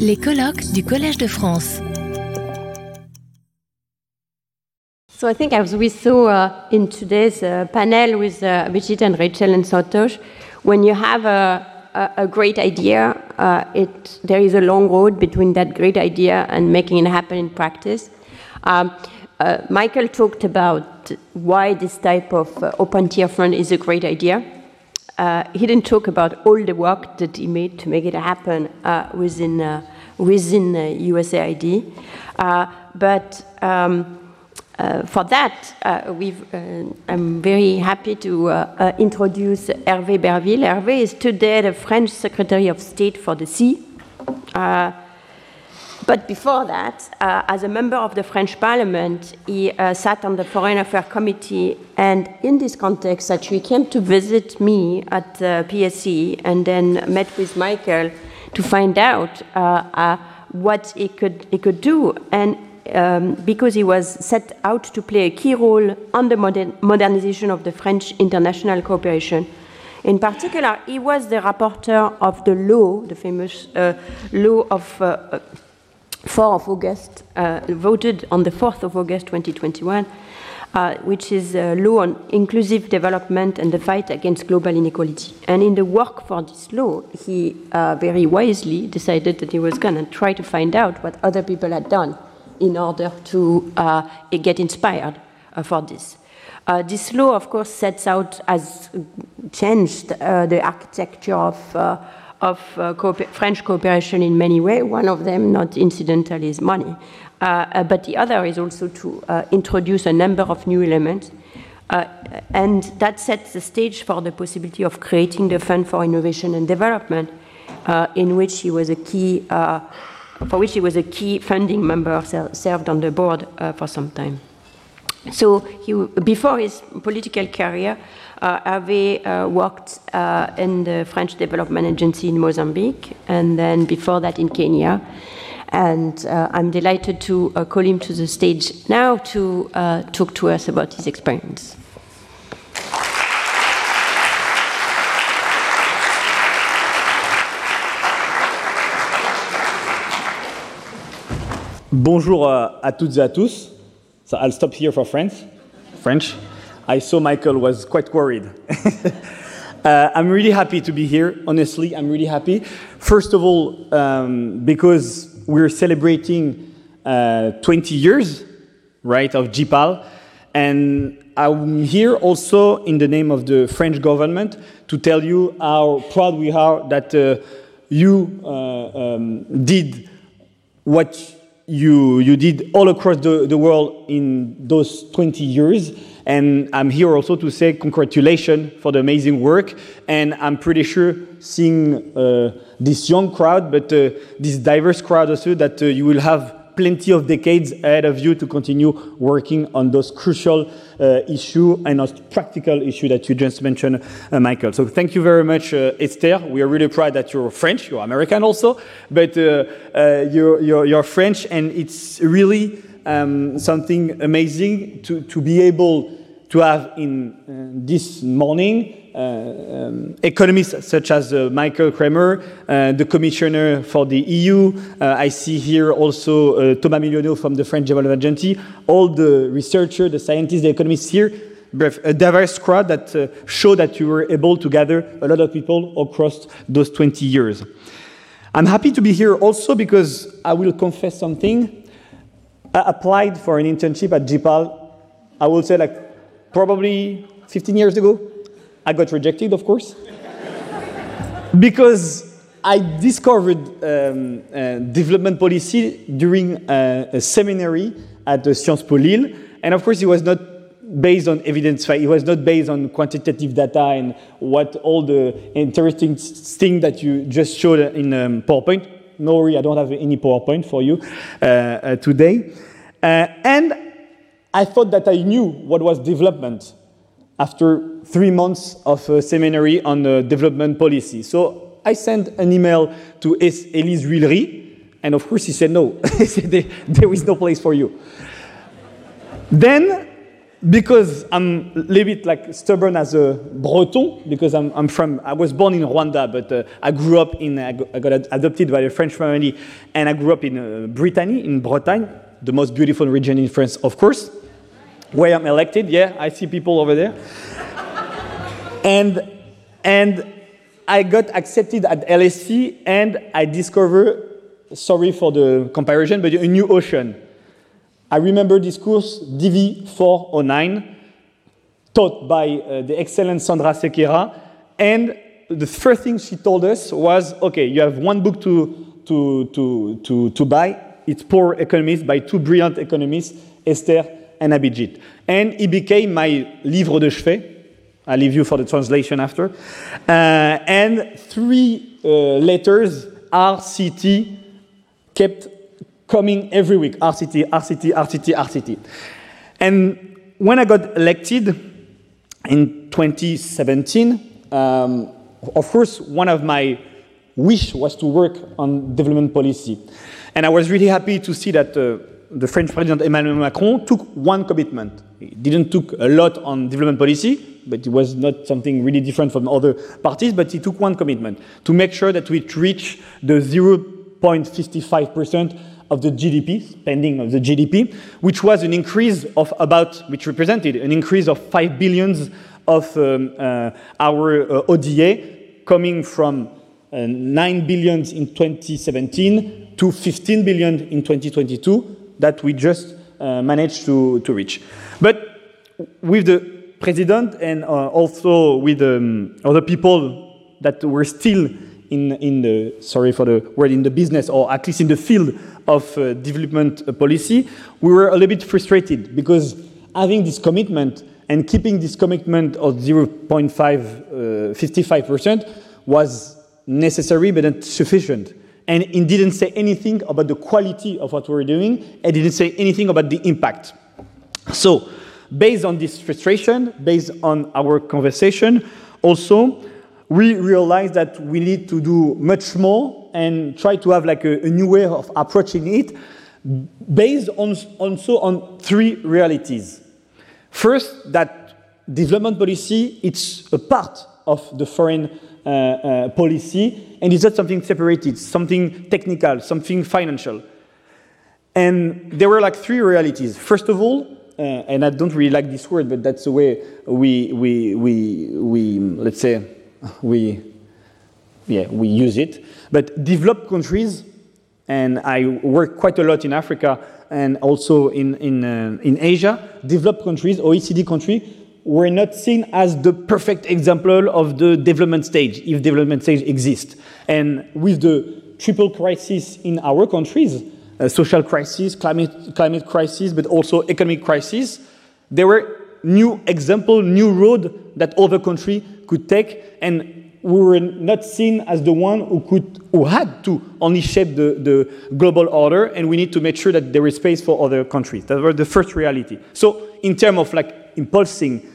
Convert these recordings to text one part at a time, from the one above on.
Les colloques du Collège de France. So I think as we saw uh, in today's uh, panel with uh, and Rachel and Santosh, when you have a, a, a great idea, uh, it, there is a long road between that great idea and making it happen in practice. Um, uh, Michael talked about why this type of uh, open tier fund is a great idea. Uh, he didn't talk about all the work that he made to make it happen uh, within uh, within USAID, uh, but. Um, uh, for that, uh, I'm very happy to introduce Hervé Berville. Hervé is today the French Secretary of State for the Sea. But before that, uh, as a member of the French Parliament, he uh, sat on the Foreign Affairs Committee, and in this context, actually came to visit me at the PSE and then met with Michael to find out uh, uh, what he could, he could do. And um, because he was set out to play a key role on the modern, modernization of the French international cooperation. In particular, he was the rapporteur of the law, the famous uh, law of uh, 4 of August, uh, voted on the 4th of August 2021, uh, which is a law on inclusive development and the fight against global inequality. And in the work for this law, he uh, very wisely decided that he was going to try to find out what other people had done in order to uh, get inspired uh, for this. Uh, this law, of course, sets out, has changed the architecture of of uh, French cooperation in many ways. One of them, not incidental, is money. Uh, uh, but the other is also to uh, introduce a number of new elements. Uh, and that sets the stage for the possibility of creating the Fund for Innovation and Development, in which he was a key, for which he was a key funding member, served on the board for some time. So he, before his political career, uh, Hervé uh, worked uh, in the French Development Agency in Mozambique, and then before that in Kenya. And uh, I'm delighted to uh, call him to the stage now to uh, talk to us about his experience. Bonjour à toutes et à tous. So I'll stop here for French. French. I saw Michael was quite worried. uh, I'm really happy to be here. Honestly, I'm really happy. First of all, um, because we're celebrating uh, 20 years, right, of J-PAL, and I'm here also in the name of the French government to tell you how proud we are that uh, you uh, um, did what you, you did all across the, the world in those 20 years. And I'm here also to say congratulations for the amazing work. And I'm pretty sure seeing uh, this young crowd, but uh, this diverse crowd also, that uh, you will have plenty of decades ahead of you to continue working on those crucial uh, issue and those practical issue that you just mentioned, uh, Michael. So thank you very much, uh, Esther. We are really proud that you're French. You're American also, but uh, uh, you're, you're, you're, French, and it's really um, something amazing to, to be able to have in uh, this morning um, economists such as uh, Michael Kremer, the commissioner for the EU. I see here also Thomas Mélonio from the French Development Agency, all the researchers, the scientists, the economists here, a diverse crowd that uh, show that you were able to gather a lot of people across those 20 years. I'm happy to be here also because I will confess something. I applied for an internship at J-PAL, I will say like probably 15 years ago. I got rejected, of course, because I discovered um, uh, development policy during a, a seminary at the Sciences Po Lille, and of course, it was not based on evidence. It was not based on quantitative data and what all the interesting things that you just showed in um, PowerPoint. No worry, I don't have any PowerPoint for you uh, uh, today. Uh, and I thought that I knew what was development after three months of a seminary on development policy. So I sent an email to Elise Huillery, and of course he said no. he said there is no place for you. Then because I'm a little bit like stubborn as a Breton, because I'm, I'm from, I was born in Rwanda, but uh, I grew up in, I got, adopted by a French family, and I grew up in uh, Brittany, in Bretagne, the most beautiful region in France, of course, where I'm elected. Yeah, I see people over there. and, and I got accepted at LSE, and I discovered, sorry for the comparison, but a new ocean I remember this course, DV 409, taught by uh, the excellent Sandra Sequeira. And the first thing she told us was okay, you have one book to, to, to, to, to buy. It's Poor Economics by two brilliant economists, Esther and Abhijit. And it became my livre de chevet. I'll leave you for the translation after. Uh, and three uh, letters, RCT, kept coming every week RCT, RCT, RCT, RCT. And when I got elected in 2017, um, of course, one of my wish was to work on development policy. And I was really happy to see that uh, the French President Emmanuel Macron took one commitment. He didn't took a lot on development policy, but it was not something really different from other parties, but he took one commitment to make sure that we reach the 0.55 percent of the GDP, spending of the GDP, which was an increase of about, which represented an increase of 5 billions of um, uh, our uh, ODA coming from uh, 9 billions in 2017 to 15 billion in 2022 that we just uh, managed to, to reach. But with the president and uh, also with um, other people that were still in, in the, sorry for the word, in the business or at least in the field of uh, development policy, we were a little bit frustrated because having this commitment and keeping this commitment of 0.55% uh, was necessary but not sufficient. And it didn't say anything about the quality of what we were doing, and didn't say anything about the impact. So, based on this frustration, based on our conversation, also, we realized that we need to do much more and try to have like a, a new way of approaching it based on, also on three realities. First, that development policy, it's a part of the foreign policy, and it's not something separated, something technical, something financial. And there were like three realities. First of all, uh, and I don't really like this word, but that's the way we, we, we, we let's say, we, yeah, we use it. But developed countries, and I work quite a lot in Africa and also in, in, uh, in Asia, developed countries, OECD countries, were not seen as the perfect example of the development stage, if development stage exists. And with the triple crisis in our countries, uh, social crisis, climate, climate crisis, but also economic crisis, there were new example, new road that other countries could take, and we were not seen as the one who could, who had to only shape the, the global order, and we need to make sure that there is space for other countries. That was the first reality. So, in terms of like impulsing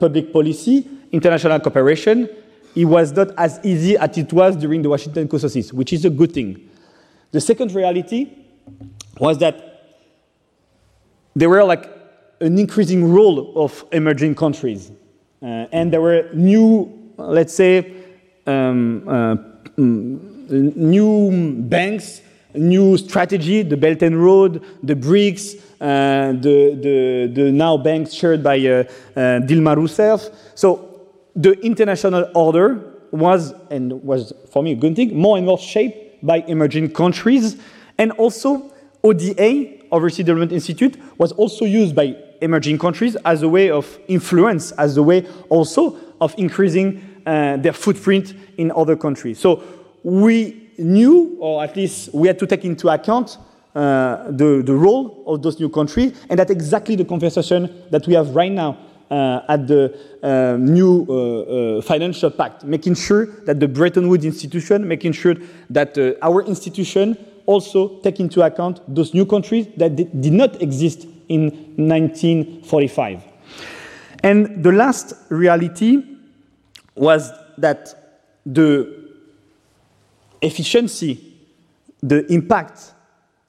public policy, international cooperation, it was not as easy as it was during the Washington Consensus, which is a good thing. The second reality was that there were like an increasing role of emerging countries. Uh, and there were new, let's say, um, uh, mm, new banks, new strategy, the Belt and Road, the BRICS, uh, the, the, the, now banks shared by uh, uh, Dilma Rousseff. So the international order was, and was for me a good thing, more and more shaped by emerging countries. And also ODA, Overseas Development Institute, was also used by emerging countries as a way of influence, as a way also of increasing uh, their footprint in other countries. So we knew, or at least we had to take into account uh, the, the role of those new countries, and that's exactly the conversation that we have right now uh, at the uh, new uh, uh financial pact, making sure that the Bretton Woods institution, making sure that uh, our institution also take into account those new countries that did not exist in 1945. And the last reality was that the efficiency, the impact,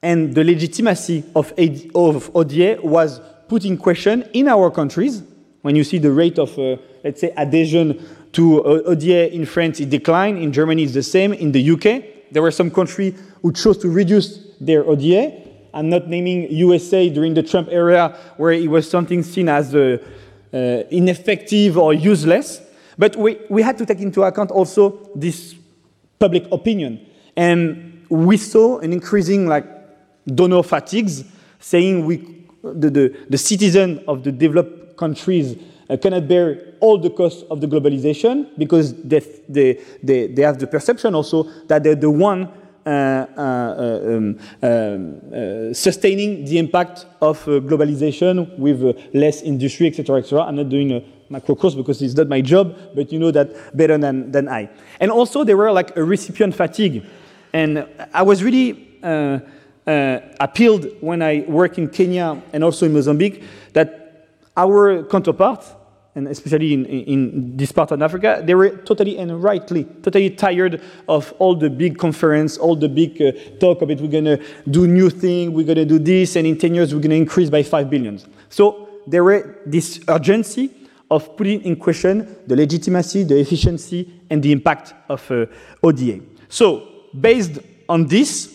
and the legitimacy of, of ODA was put in question in our countries. When you see the rate of, uh, let's say, adhesion to ODA in France, it declined. In Germany, it's the same. In the UK, there were some countries who chose to reduce their ODA. I'm not naming USA during the Trump era, where it was something seen as uh, uh, ineffective or useless. But we, we had to take into account also this public opinion. And we saw an increasing like donor fatigues, saying we, the, the, the citizen of the developed countries uh, cannot bear all the costs of the globalization because they, they, they, they have the perception also that they're the one uh, uh, um, um, uh, sustaining the impact of uh, globalization with uh, less industry, etc., etc. I'm not doing macro course because it's not my job, but you know that better than, than I. And also, there were like a recipient fatigue. And I was really uh, uh, appealed when I work in Kenya and also in Mozambique that our counterparts, and especially in, in this part of Africa, they were totally and rightly totally tired of all the big conference, all the big uh, talk about we're going to do new thing, we're going to do this, and in 10 years we're going to increase by 5 billions. So there were this urgency of putting in question the legitimacy, the efficiency, and the impact of uh, ODA. So based on this,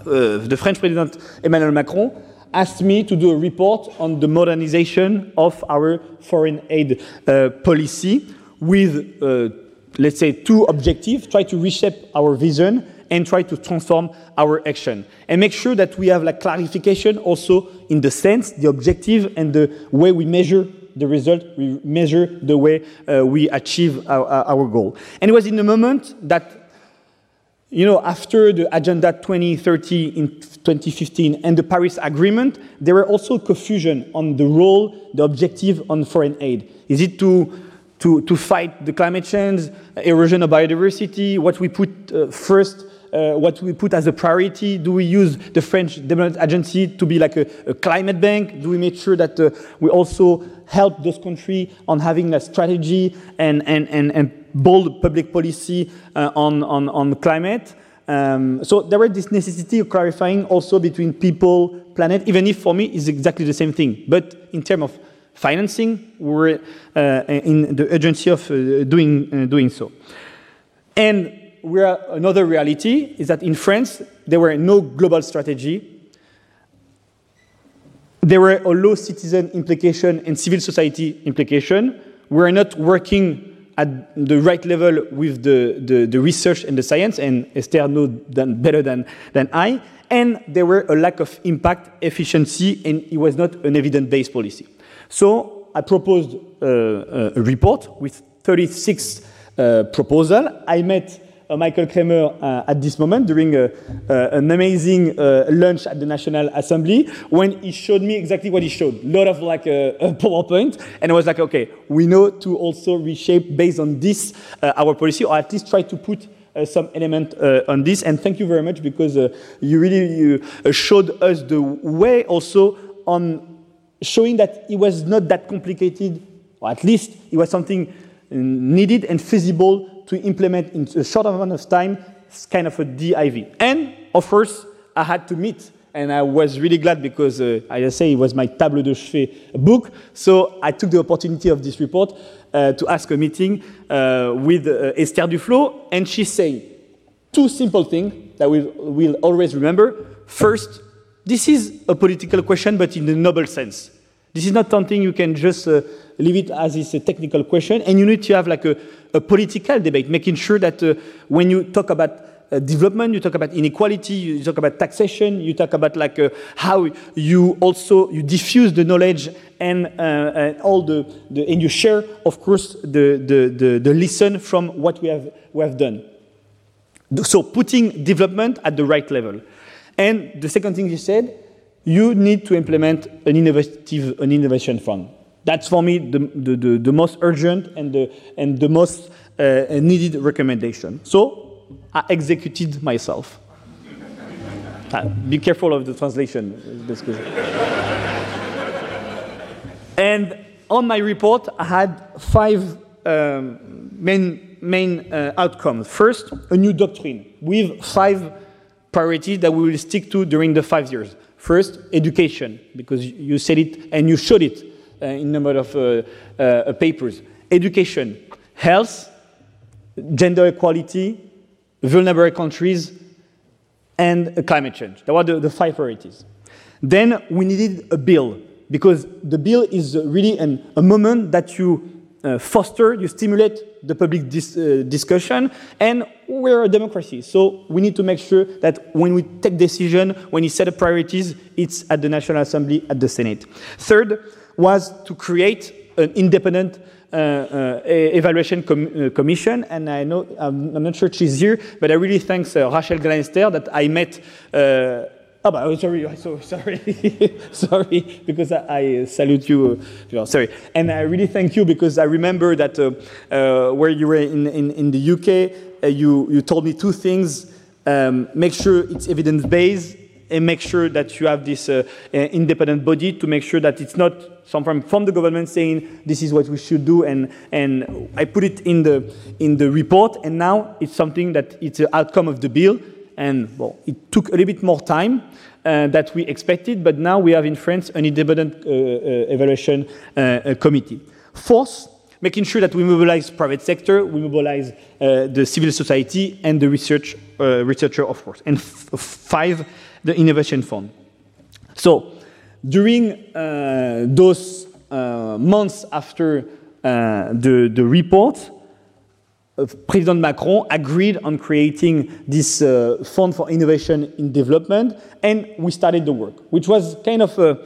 uh, the French President Emmanuel Macron asked me to do a report on the modernization of our foreign aid uh, policy with, uh, let's say, two objectives, try to reshape our vision and try to transform our action. And make sure that we have like clarification also in the sense, the objective, and the way we measure the result, we measure the way uh, we achieve our, our goal. And it was in the moment that you know, after the Agenda 2030 in 2015 and the Paris Agreement, there were also confusion on the role, the objective on foreign aid. Is it to, to, to fight the climate change, erosion of biodiversity, what we put uh, first, uh, what we put as a priority? Do we use the French Development Agency to be like a, a climate bank? Do we make sure that uh, we also help those countries on having a strategy and, and, and, and bold public policy uh, on, on, on climate. Um, so there was this necessity of clarifying also between people, planet, even if for me it's exactly the same thing. But in terms of financing, we're uh, in the urgency of uh, doing, uh, doing so. And another reality is that in France, there were no global strategy. There were a low citizen implication and civil society implication. We're not working at the right level with the, the, the, research and the science, and Esther knows than, better than, than I, and there were a lack of impact, efficiency, and it was not an evidence-based policy. So I proposed uh, a report with 36 uh, proposals. I met Michael Kremer uh, at this moment during a, uh, an amazing lunch at the National Assembly when he showed me exactly what he showed. A lot of like a, a PowerPoint. And I was like, okay, we know to also reshape based on this our policy, or at least try to put uh, some element uh, on this. And thank you very much because uh, you really you, showed us the way also on showing that it was not that complicated, or at least it was something needed and feasible to implement in a short amount of time kind of a DIV. And of course, I had to meet and I was really glad because, uh, I say, it was my table de chevet book. So I took the opportunity of this report uh, to ask a meeting uh, with uh, Esther Duflo, and she said two simple things that we will always remember. First, this is a political question, but in the noble sense. This is not something you can just uh, leave it as is a technical question, and you need to have like a, a political debate, making sure that uh, when you talk about uh, development, you talk about inequality, you talk about taxation, you talk about like uh, how you also you diffuse the knowledge and, uh, and all the, the, and you share, of course, the, the, the, the lesson from what we have we have done. So putting development at the right level. And the second thing you said, you need to implement an innovative an innovation fund. That's for me the, the, the, the most urgent and the, and the most uh, needed recommendation. So I executed myself. uh, be careful of the translation. and on my report, I had five um, main, main uh, outcomes. First, a new doctrine with five priorities that we will stick to during the five years. First, education, because you said it and you showed it uh, in a number of uh, uh, papers. Education, health, gender equality, vulnerable countries, and climate change. That were the, the five priorities. Then we needed a bill, because the bill is really an, a moment that you uh, foster, you stimulate the public dis uh, discussion, and we're a democracy. So we need to make sure that when we take decision, when we set up priorities, it's at the National Assembly, at the Senate. Third was to create an independent uh, uh, evaluation com uh, commission, and I know I'm, I'm, not sure she's here, but I really thank uh, Rachel Glennerster that I met Oh, but, oh, sorry, so sorry, sorry, because I, I salute you, know, sorry. And I really thank you because I remember that uh, uh, where you were in, in, in the UK, uh, you, you told me two things. Um, make sure it's evidence-based and make sure that you have this uh, uh, independent body to make sure that it's not someone from the government saying this is what we should do and, and I put it in the, in the report and now it's something that it's an outcome of the bill and well, it took a little bit more time uh, we expected, but now we have in France an independent uh, uh, evaluation uh, committee. Fourth, making sure that we mobilize private sector, we mobilize uh, the civil society and the research uh, researcher, of course. And five, the innovation fund. So during those months after the, the report, uh, President Macron agreed on creating this uh, fund for innovation in development, and we started the work, which was kind of a,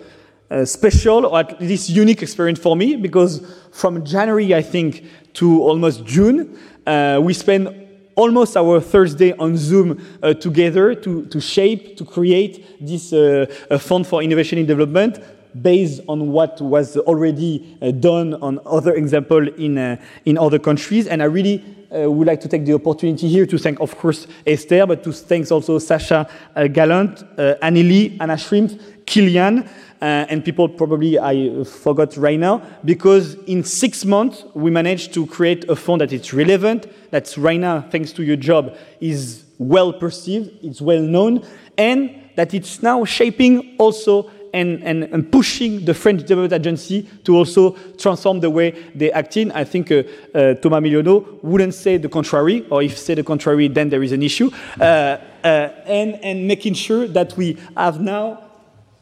a, special or at least unique experience for me because from January, I think, to almost June, uh, we spent almost our Thursday on Zoom uh, together to, to shape, to create this uh, fund for innovation in development based on what was already uh, done on other examples in, uh, in other countries. And I really uh, would like to take the opportunity here to thank, of course, Esther, but to thank also Sasha Gallant, Anneli, Anna Shrimp, Kilian, uh, and people probably I forgot right now, because in six months we managed to create a fund that is relevant, that's right now, thanks to your job, is well perceived, it's well known, and that it's now shaping also and, and, and, pushing the French Development Agency to also transform the way they act in. I think uh, uh, Thomas Mélonio wouldn't say the contrary, or if say the contrary, then there is an issue. Uh, uh and, and making sure that we have now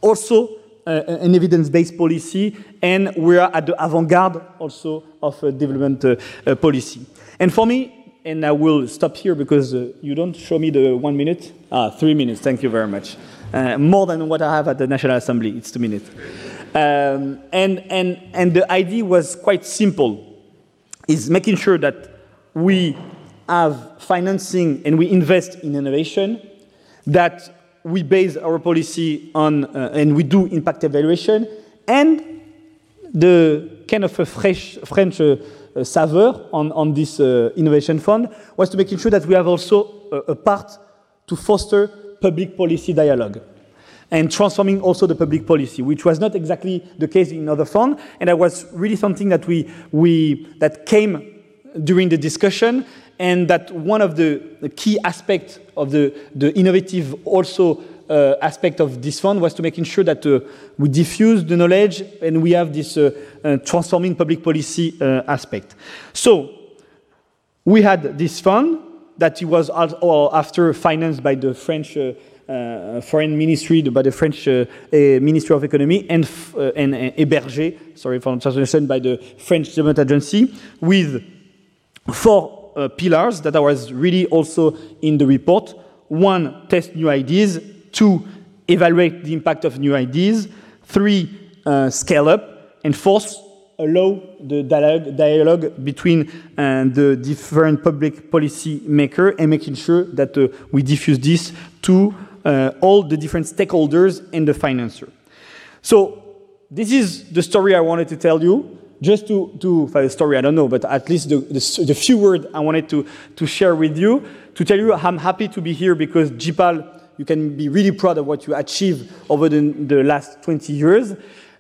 also uh, an evidence-based policy, and we are at the avant-garde also of development uh, policy. And for me, and I will stop here because you don't show me the one minute. Ah, three minutes. Thank you very much. Uh, more than what I have at the National Assembly. It's two minutes. Um, and, and, and the idea was quite simple, is making sure that we have financing and we invest in innovation, that we base our policy on, uh, and we do impact evaluation, and the kind of a fresh, French uh, uh, savor on, on this uh, innovation fund was to making sure that we have also a, a part to foster public policy dialogue and transforming also the public policy, which was not exactly the case in other funds. And that was really something that we, we that came during the discussion, and that one of the, the key aspects of the, the innovative also uh, aspect of this fund was to making sure that uh, we diffuse the knowledge and we have this uh, uh transforming public policy uh, aspect. So we had this fund that it was after financed by the French uh, uh, foreign ministry by the French uh, Ministry of Economy and, uh, and hébergé, sorry for translation, by the French Development Agency with four uh, pillars that I was really also in the report. One, test new ideas. Two, evaluate the impact of new ideas. Three, uh, scale up. And fourth, allow the dialogue, dialogue between uh, the different public policy maker and making sure that uh, we diffuse this to uh, all the different stakeholders and the financer. So this is the story I wanted to tell you. Just to, to the story, I don't know, but at least the, the, the few words I wanted to, to share with you, to tell you I'm happy to be here because J-PAL, you can be really proud of what you achieved over the, the last 20 years,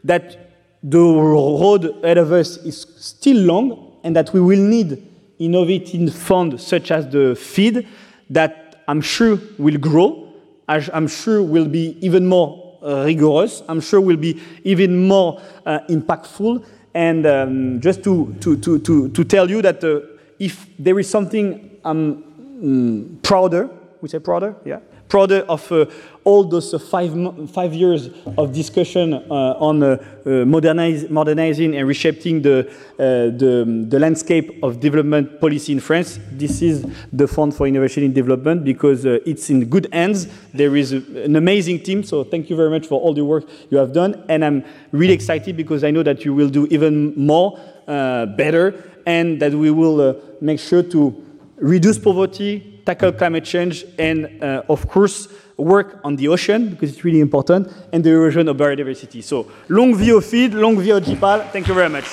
that the road ahead of us is still long and that we will need innovative funds such as the FID that I'm sure will grow, as I'm sure will be even more uh, rigorous. I'm sure will be even more uh, impactful. And um, just to, to, to, to, to tell you that uh, if there is something I'm mm, prouder, we say prouder, yeah, prouder of uh, all those uh, five, five years of discussion uh, on uh, modernize, modernizing and reshaping the, the, the, landscape of development policy in France. This is the Fund for Innovation in Development because it's in good hands. There is an amazing team, so thank you very much for all the work you have done. And I'm really excited because I know that you will do even more, better, and that we will make sure to reduce poverty, tackle climate change, and uh, of course, work on the ocean, because it's really important, and the erosion of biodiversity. So, long vie au FID, long vie au GPAL. Thank you very much.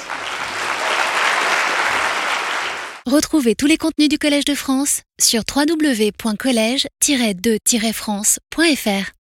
Retrouvez tous les contenus du Collège de France sur www.colège-2-france.fr.